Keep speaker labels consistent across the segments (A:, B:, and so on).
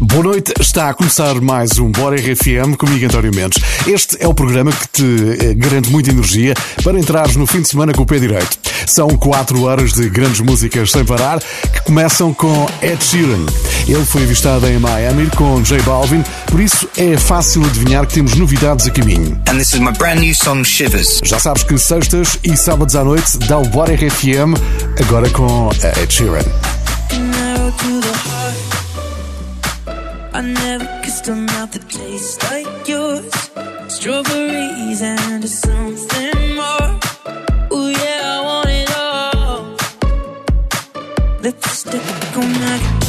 A: Boa noite, está a começar mais um Bora RFM comigo, António Mendes. Este é o programa que te eh, garante muita energia para entrares no fim de semana com o pé direito. São quatro horas de grandes músicas sem parar que começam com Ed Sheeran. Ele foi avistado em Miami com J Balvin, por isso é fácil adivinhar que temos novidades a caminho.
B: And this is my brand new song Shivers.
A: Já sabes que sextas e sábados à noite dá o Bora RFM agora com eh, Ed Sheeran.
C: never kissed a mouth that tastes like yours. Strawberries and something more. Oh yeah, I want it all. Lipstick on my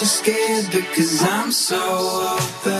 C: you're scared because I'm so
D: open.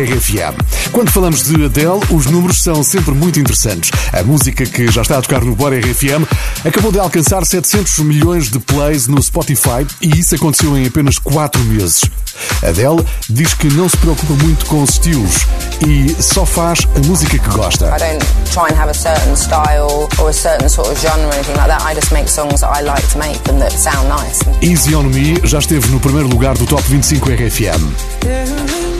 D: RFM.
C: Quando falamos de Adele, os números são sempre muito interessantes. A música que já está a tocar no Bora RFM acabou de alcançar 700 milhões de plays no Spotify e isso aconteceu em apenas 4 meses. Adele diz que não se preocupa muito com os estilos e só faz a música que gosta.
D: I don't try and have a certain style or a certain sort of genre or anything like that. I just make songs that I like to make and that sound nice.
C: Easy on Me já esteve no primeiro lugar do Top 25 RFM.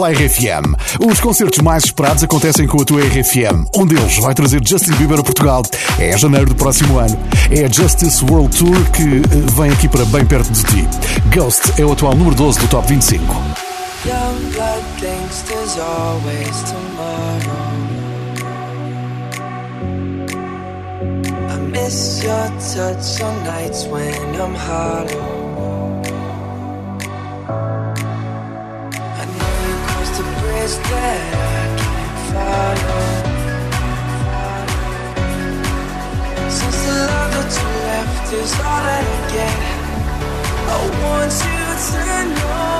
A: pela RFM. Os concertos mais esperados acontecem com a tua RFM. Um deles vai trazer Justin Bieber a Portugal. É janeiro do próximo ano. É a Justice World Tour que eh, vem aqui para bem perto de ti. Ghost é o atual número 12 do Top 25.
C: Young miss your touch on nights when I'm hollow. just all that I get. I want you to know.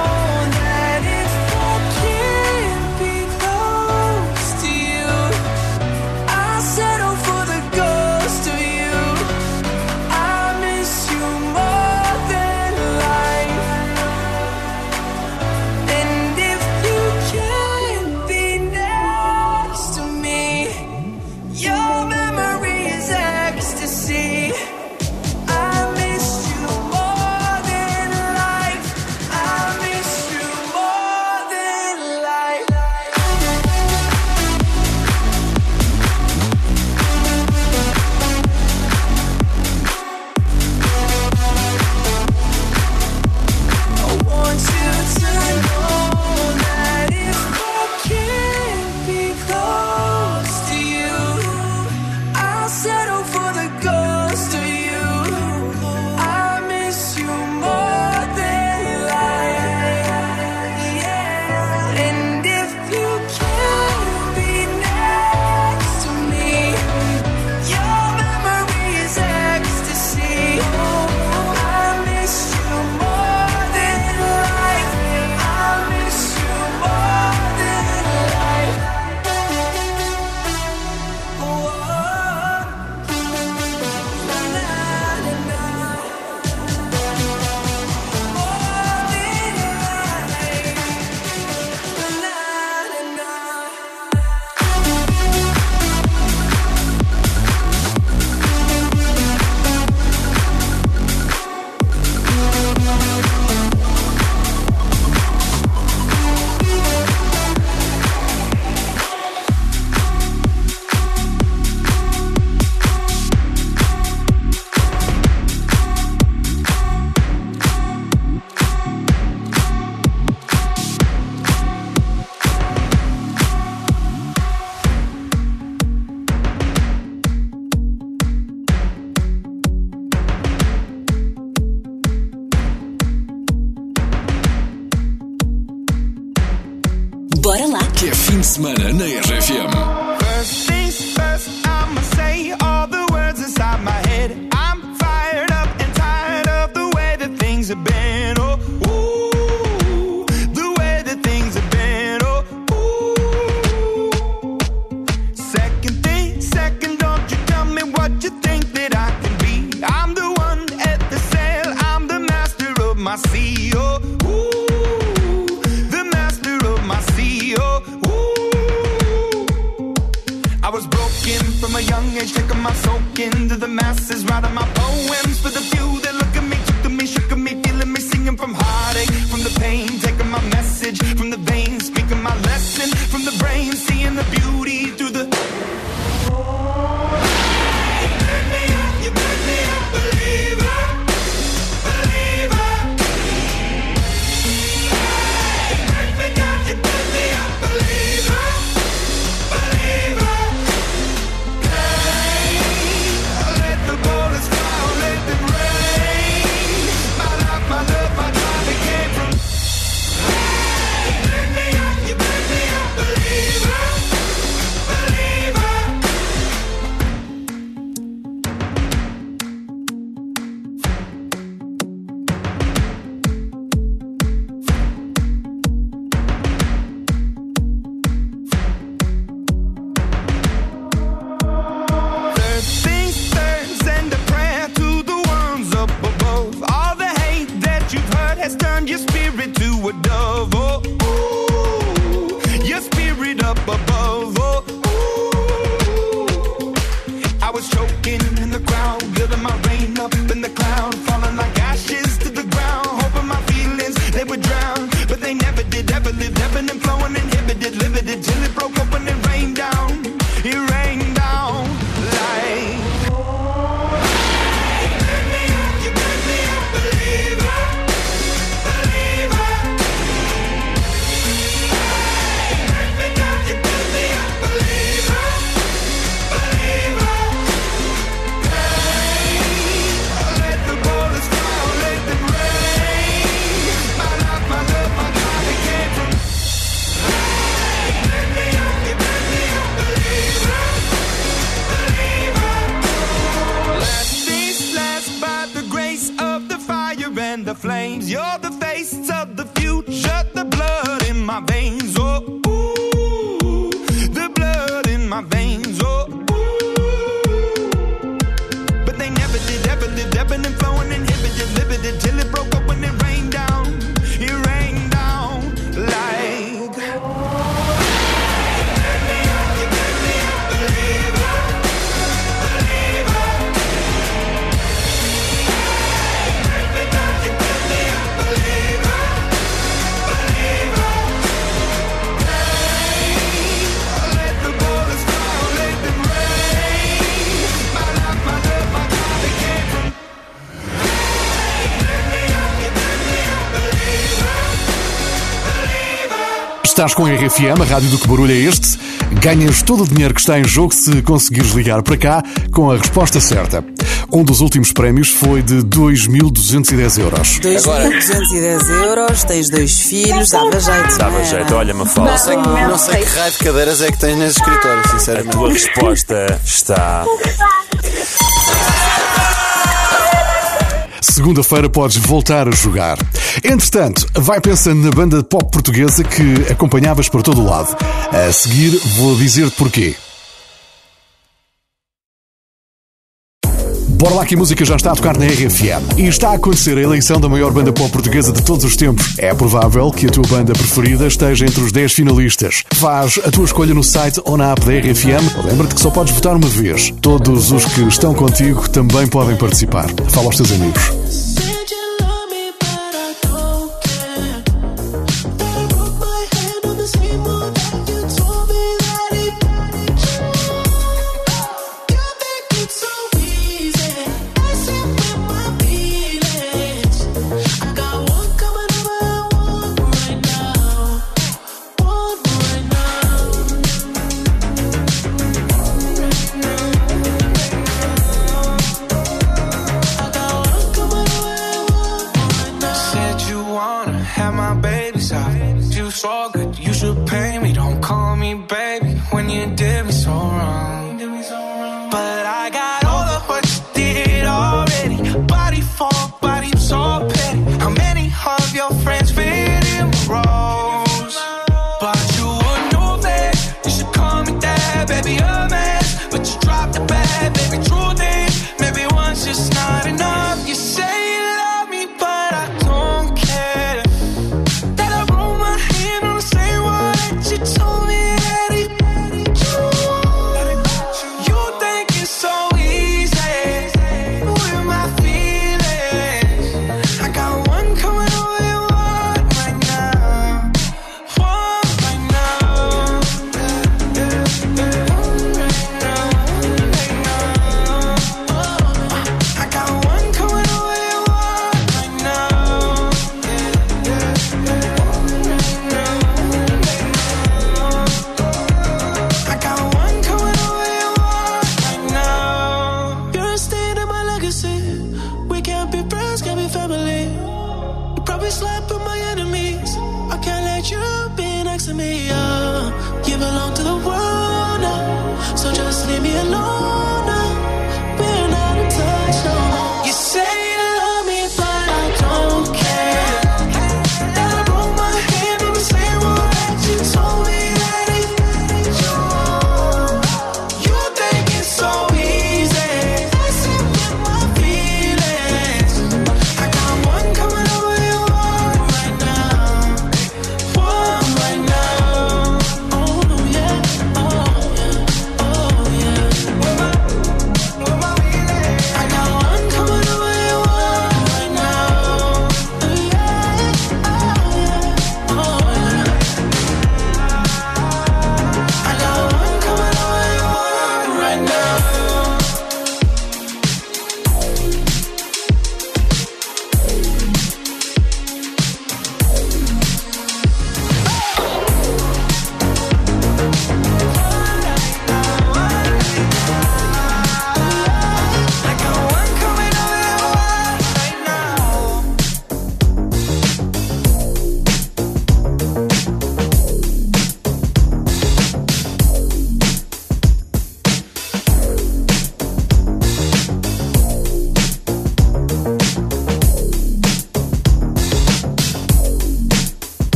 E: was choking.
C: Estás com a RFM, a rádio do que barulho é este? Ganhas todo o dinheiro que está em jogo se conseguires ligar para cá com a resposta certa. Um dos últimos prémios foi de 2.210 euros.
F: 2.210 euros, tens dois filhos, dava jeito.
G: Dava jeito, olha, me fala.
H: Não sei, não sei que raio de cadeiras é que tens nesse escritório, sinceramente.
G: A tua resposta está.
C: Segunda-feira podes voltar a jogar. Entretanto, vai pensando na banda pop portuguesa que acompanhavas por todo o lado. A seguir, vou dizer porquê. Bora lá que a música já está a tocar na RFM. E está a acontecer a eleição da maior banda pop portuguesa de todos os tempos. É provável que a tua banda preferida esteja entre os 10 finalistas. Faz a tua escolha no site ou na app da RFM. Lembra-te que só podes votar uma vez. Todos os que estão contigo também podem participar. Fala aos teus amigos.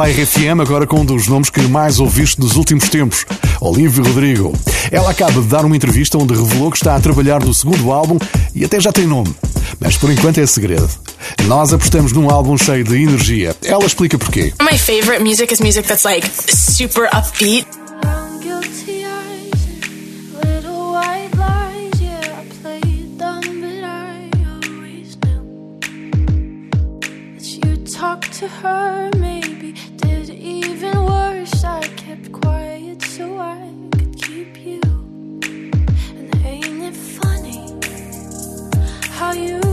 I: A
A: RFM, agora com um dos nomes que mais ouviste nos últimos tempos, Olívio Rodrigo. Ela acaba de dar uma entrevista onde revelou que está a trabalhar no segundo álbum e até já tem nome. Mas por enquanto é segredo. Nós apostamos num álbum cheio de energia. Ela explica porquê.
J: My favorite music is music that's like super upbeat.
I: to her you.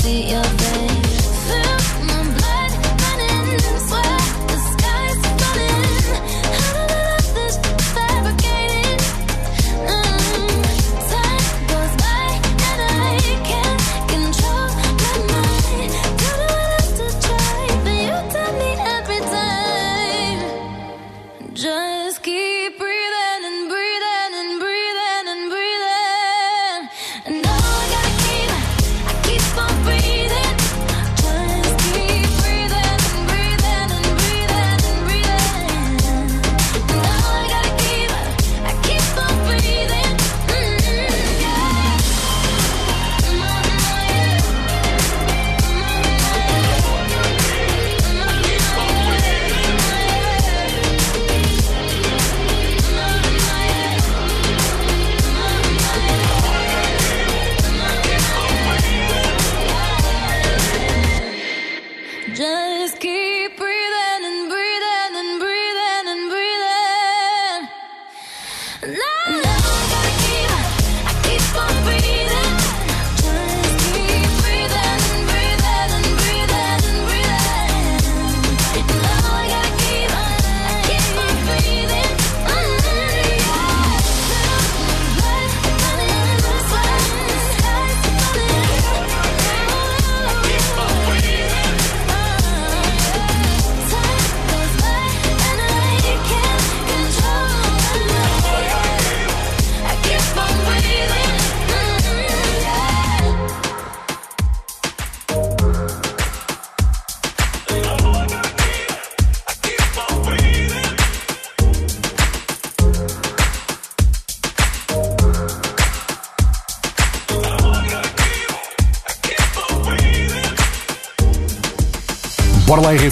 K: See your face.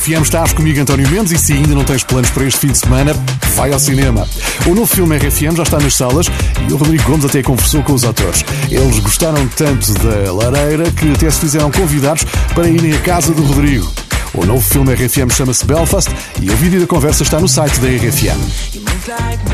C: FM. Estás comigo, António Mendes, e se ainda não tens planos para este fim de semana, vai ao cinema. O novo filme RFM já está nas salas e o Rodrigo Gomes até conversou com os atores. Eles gostaram tanto da lareira que até se fizeram convidados para irem à casa do Rodrigo. O novo filme RFM chama-se Belfast e o vídeo da conversa está no site da RFM.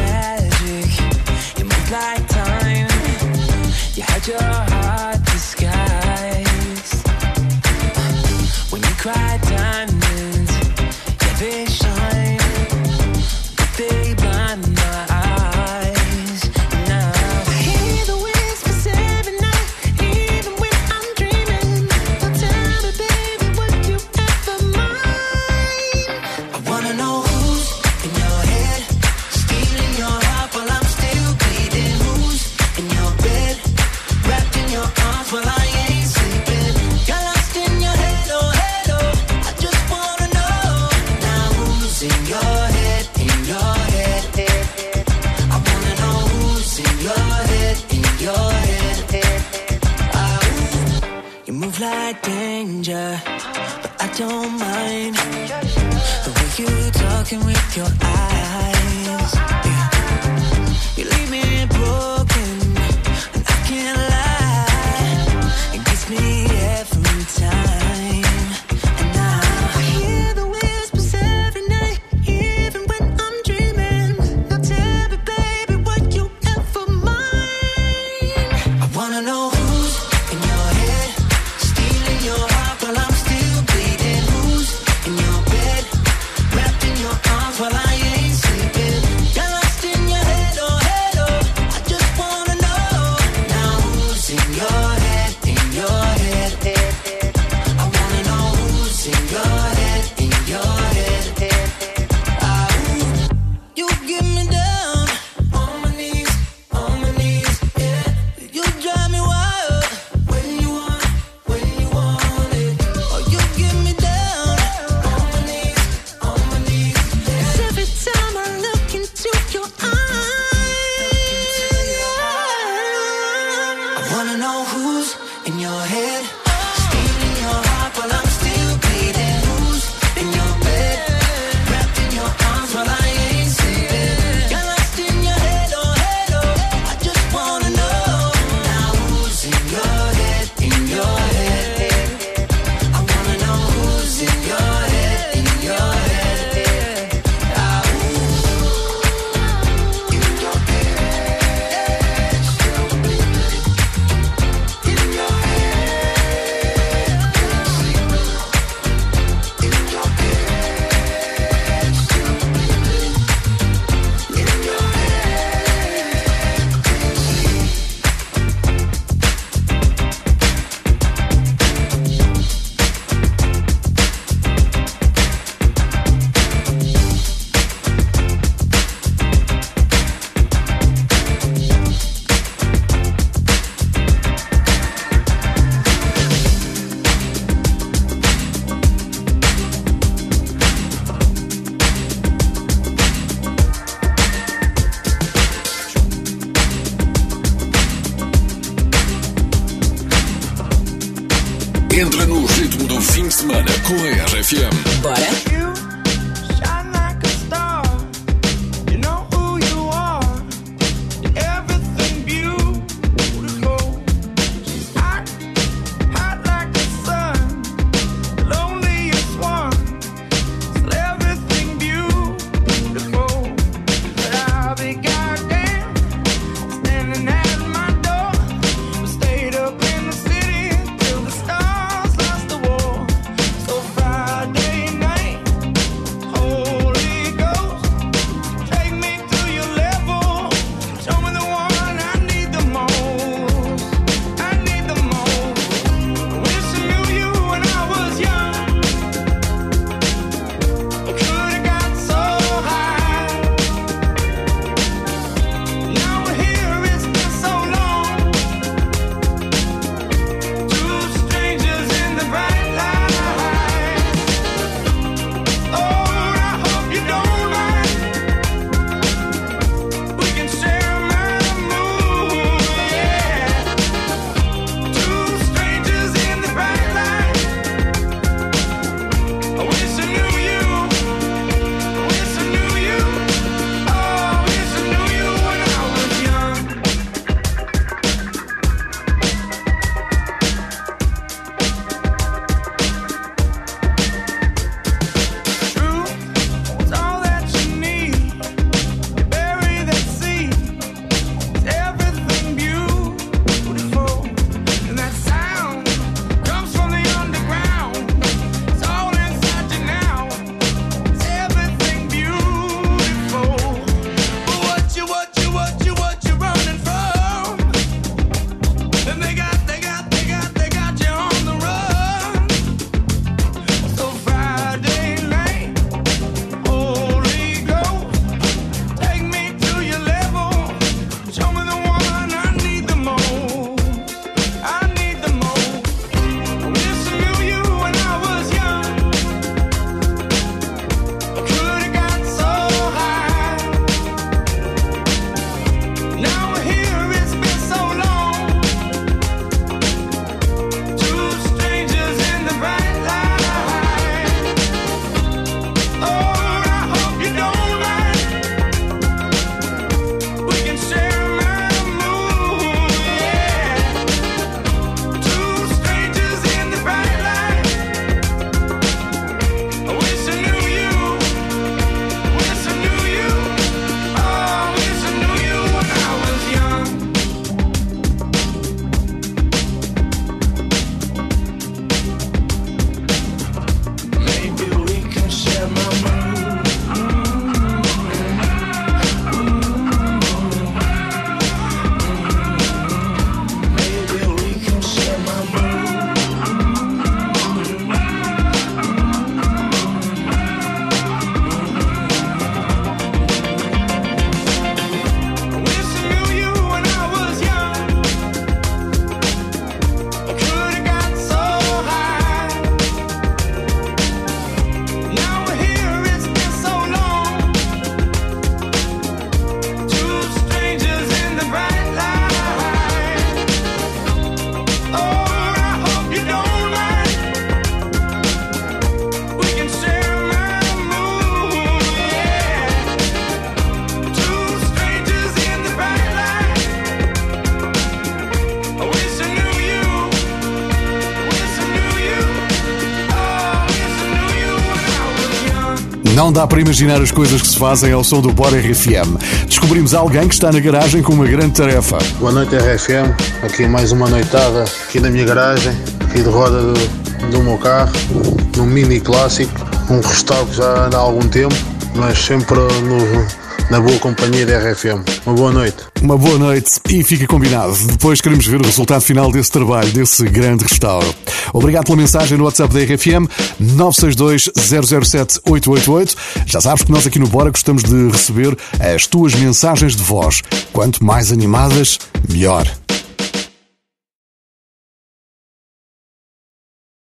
A: Dá para imaginar as coisas que se fazem ao som do Bora RFM. Descobrimos alguém que está na garagem com uma grande tarefa.
L: Boa noite RFM, aqui mais uma noitada aqui na minha garagem, aqui de roda do, do meu carro, num mini clássico, um restauro que já anda há algum tempo, mas sempre no, na boa companhia da RFM. Uma boa noite.
A: Uma boa noite e fica combinado. Depois queremos ver o resultado final desse trabalho, desse grande restauro. Obrigado pela mensagem no WhatsApp da RFM 962 007 888. Já sabes que nós aqui no Bora gostamos de receber as tuas mensagens de voz. Quanto mais animadas, melhor.